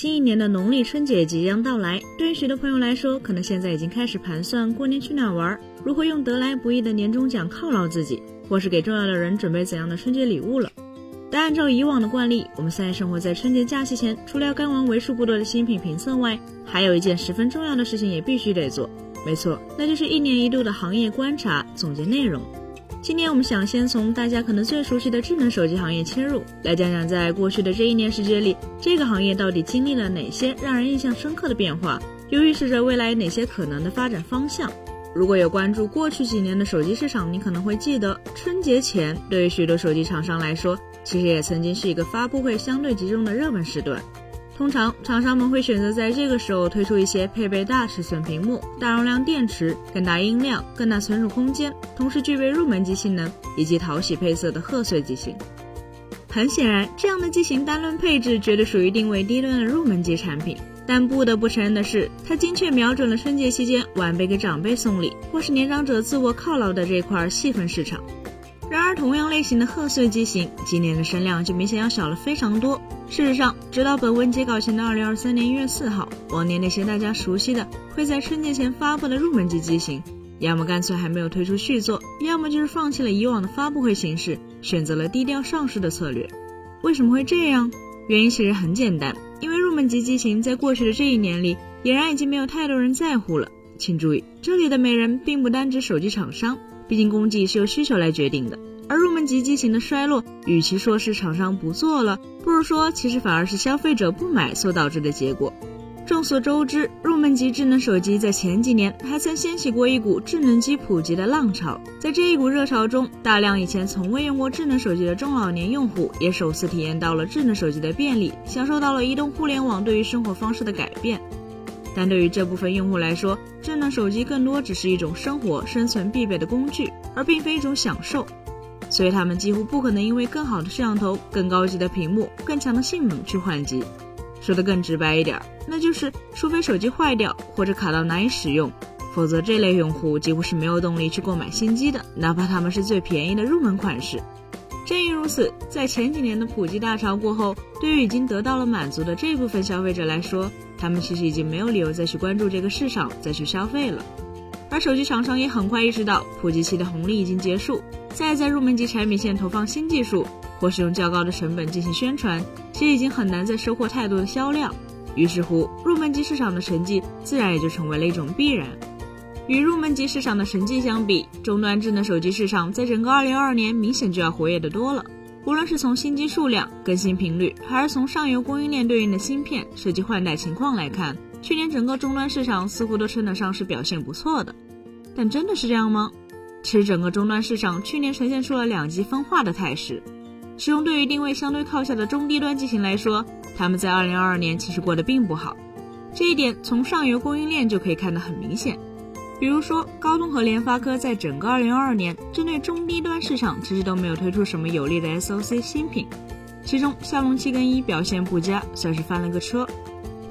新一年的农历春节即将到来，对于许多朋友来说，可能现在已经开始盘算过年去哪玩，如何用得来不易的年终奖犒劳自己，或是给重要的人准备怎样的春节礼物了。但按照以往的惯例，我们三月生活在春节假期前，除了要干完为数不多的新品评测外，还有一件十分重要的事情也必须得做。没错，那就是一年一度的行业观察总结内容。今年我们想先从大家可能最熟悉的智能手机行业切入，来讲讲在过去的这一年时间里，这个行业到底经历了哪些让人印象深刻的变化，又预示着未来哪些可能的发展方向。如果有关注过去几年的手机市场，你可能会记得，春节前对于许多手机厂商来说，其实也曾经是一个发布会相对集中的热门时段。通常，厂商们会选择在这个时候推出一些配备大尺寸屏幕、大容量电池、更大音量、更大存储空间，同时具备入门级性能以及讨喜配色的贺岁机型。很显然，这样的机型单论配置绝对属于定位低端的入门级产品。但不得不承认的是，它精确瞄准了春节期间晚辈给长辈送礼，或是年长者自我犒劳的这块细分市场。然而，同样类型的贺岁机型，今年的声量就明显要小了非常多。事实上，直到本文截稿前的二零二三年一月四号，往年那些大家熟悉的会在春节前发布的入门级机型，要么干脆还没有推出续作，要么就是放弃了以往的发布会形式，选择了低调上市的策略。为什么会这样？原因其实很简单，因为入门级机型在过去的这一年里，俨然已经没有太多人在乎了。请注意，这里的没人并不单指手机厂商。毕竟供给是由需求来决定的，而入门级机型的衰落，与其说是厂商不做了，不如说其实反而是消费者不买所导致的结果。众所周知，入门级智能手机在前几年还曾掀起过一股智能机普及的浪潮，在这一股热潮中，大量以前从未用过智能手机的中老年用户也首次体验到了智能手机的便利，享受到了移动互联网对于生活方式的改变。但对于这部分用户来说，智能手机更多只是一种生活生存必备的工具，而并非一种享受，所以他们几乎不可能因为更好的摄像头、更高级的屏幕、更强的性能去换机。说的更直白一点，那就是除非手机坏掉或者卡到难以使用，否则这类用户几乎是没有动力去购买新机的，哪怕他们是最便宜的入门款式。正因如此，在前几年的普及大潮过后，对于已经得到了满足的这部分消费者来说，他们其实已经没有理由再去关注这个市场，再去消费了。而手机厂商也很快意识到，普及期的红利已经结束，再在入门级产品线投放新技术，或是用较高的成本进行宣传，其实已经很难再收获太多的销量。于是乎，入门级市场的沉寂，自然也就成为了一种必然。与入门级市场的沉寂相比，终端智能手机市场在整个2022年明显就要活跃的多了。无论是从新机数量、更新频率，还是从上游供应链对应的芯片设计换代情况来看，去年整个终端市场似乎都称得上是表现不错的。但真的是这样吗？其实整个终端市场去年呈现出了两极分化的态势。其中对于定位相对靠下的中低端机型来说，他们在2022年其实过得并不好。这一点从上游供应链就可以看得很明显。比如说，高通和联发科在整个2022年针对中低端市场，其实都没有推出什么有力的 SOC 新品。其中，骁龙七跟一表现不佳，算是翻了个车。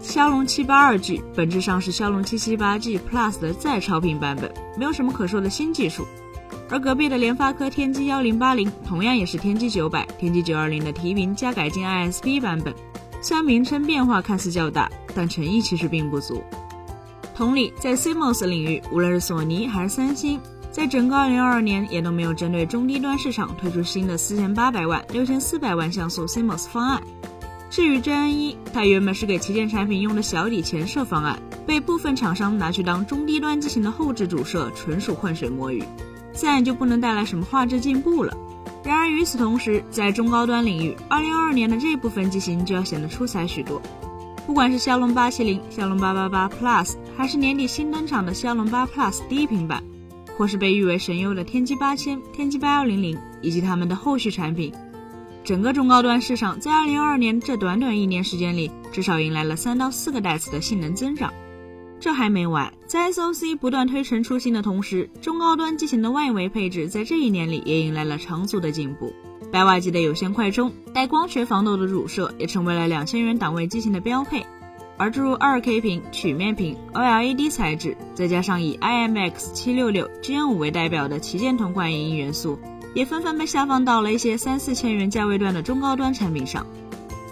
骁龙七八二 G 本质上是骁龙七七八 G Plus 的再超频版本，没有什么可说的新技术。而隔壁的联发科天玑幺零八零，同样也是天玑九百、天玑九二零的提频加改进 ISP 版本。虽然名称变化看似较大，但诚意其实并不足。同理，在 CMOS 领域，无论是索尼还是三星，在整个2022年也都没有针对中低端市场推出新的4800万、6400万像素 CMOS 方案。至于真 N 一，它原本是给旗舰产品用的小底前摄方案，被部分厂商拿去当中低端机型的后置主摄，纯属浑水摸鱼，自然就不能带来什么画质进步了。然而与此同时，在中高端领域，2022年的这部分机型就要显得出彩许多。不管是骁龙八七零、骁龙八八八 Plus，还是年底新登场的骁龙八 Plus 低频版，或是被誉为神优的天玑八千、天玑八幺零零，以及他们的后续产品，整个中高端市场在二零二二年这短短一年时间里，至少迎来了三到四个代次的性能增长。这还没完，在 SOC 不断推陈出新的同时，中高端机型的外围配置在这一年里也迎来了长足的进步。百瓦级的有线快充，带光学防抖的主摄也成为了两千元档位机型的标配。而诸如二 K 屏、曲面屏、OLED 材质，再加上以 IMX 七六六、GN 五为代表的旗舰同款影音元素，也纷纷被下放到了一些三四千元价位段的中高端产品上。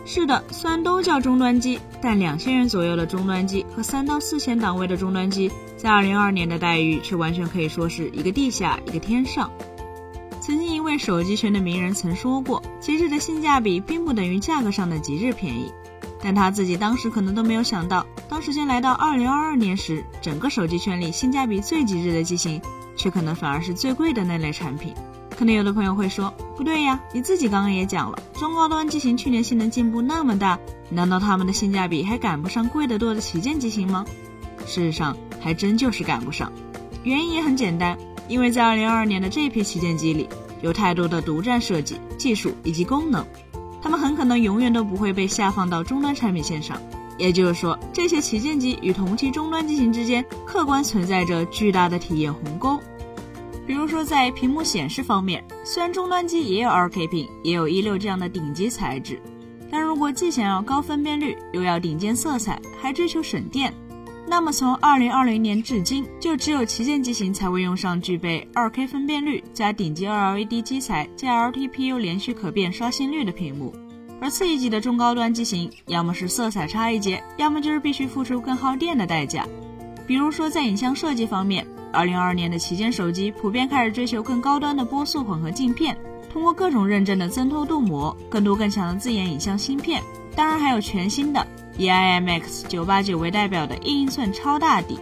是的，虽然都叫终端机，但两千元左右的终端机和三到四千档位的终端机，在二零二二年的待遇却完全可以说是一个地下一个天上。曾经一位手机圈的名人曾说过，极致的性价比并不等于价格上的极致便宜，但他自己当时可能都没有想到，当时间来到二零二二年时，整个手机圈里性价比最极致的机型，却可能反而是最贵的那类产品。可能有的朋友会说，不对呀，你自己刚刚也讲了，中高端机型去年性能进步那么大，难道他们的性价比还赶不上贵得多的旗舰机型吗？事实上，还真就是赶不上。原因也很简单，因为在二零二二年的这批旗舰机里，有太多的独占设计、技术以及功能，他们很可能永远都不会被下放到终端产品线上。也就是说，这些旗舰机与同期终端机型之间，客观存在着巨大的体验鸿沟。说，在屏幕显示方面，虽然终端机也有 2K 屏，也有一六这样的顶级材质，但如果既想要高分辨率，又要顶尖色彩，还追求省电，那么从2020年至今，就只有旗舰机型才会用上具备 2K 分辨率加顶级 OLED 基材加 LTPU 连续可变刷新率的屏幕，而次一级的中高端机型，要么是色彩差一截，要么就是必须付出更耗电的代价。比如说在影像设计方面。二零二二年的旗舰手机普遍开始追求更高端的波速混合镜片，通过各种认证的增透镀膜，更多更强的自研影像芯片。当然还有全新的以 IMX 九八九为代表的一英寸超大底，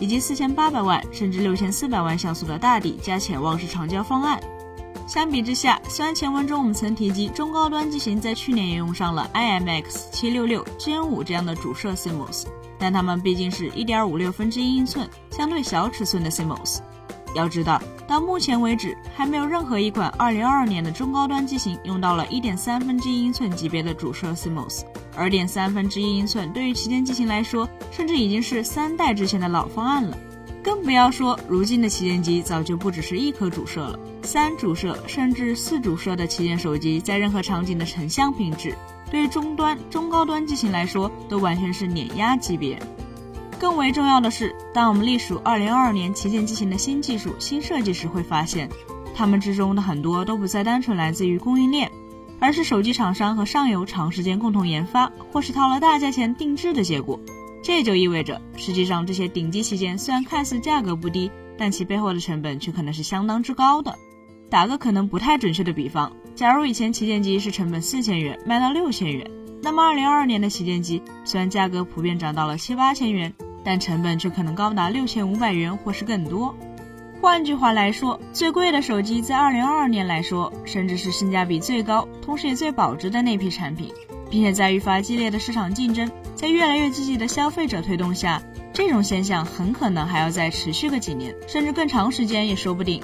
以及四千八百万甚至六千四百万像素的大底加潜望式长焦方案。相比之下，虽然前文中我们曾提及中高端机型在去年也用上了 IMX 七六六 Gen 五这样的主摄 CMOS。但它们毕竟是一点五六分之一英寸，相对小尺寸的 CMOS。要知道，到目前为止，还没有任何一款二零二二年的中高端机型用到了一点三分之一英寸级别的主摄 CMOS。而点三分之一英寸对于旗舰机型来说，甚至已经是三代之前的老方案了。更不要说如今的旗舰机早就不只是一颗主摄了，三主摄甚至四主摄的旗舰手机，在任何场景的成像品质。对于中端、中高端机型来说，都完全是碾压级别。更为重要的是，当我们隶属2022年旗舰机型的新技术、新设计时，会发现，它们之中的很多都不再单纯来自于供应链，而是手机厂商和上游长时间共同研发，或是掏了大价钱定制的结果。这就意味着，实际上这些顶级旗舰虽然看似价格不低，但其背后的成本却可能是相当之高的。打个可能不太准确的比方。假如以前旗舰机是成本四千元卖到六千元，那么二零二二年的旗舰机虽然价格普遍涨到了七八千元，但成本却可能高达六千五百元或是更多。换句话来说，最贵的手机在二零二二年来说，甚至是性价比最高，同时也最保值的那批产品，并且在愈发激烈的市场竞争，在越来越积极的消费者推动下，这种现象很可能还要再持续个几年，甚至更长时间也说不定。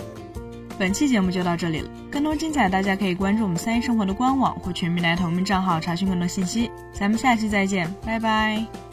本期节目就到这里了，更多精彩大家可以关注我们三一生活的官网或全民来投名账号查询更多信息。咱们下期再见，拜拜。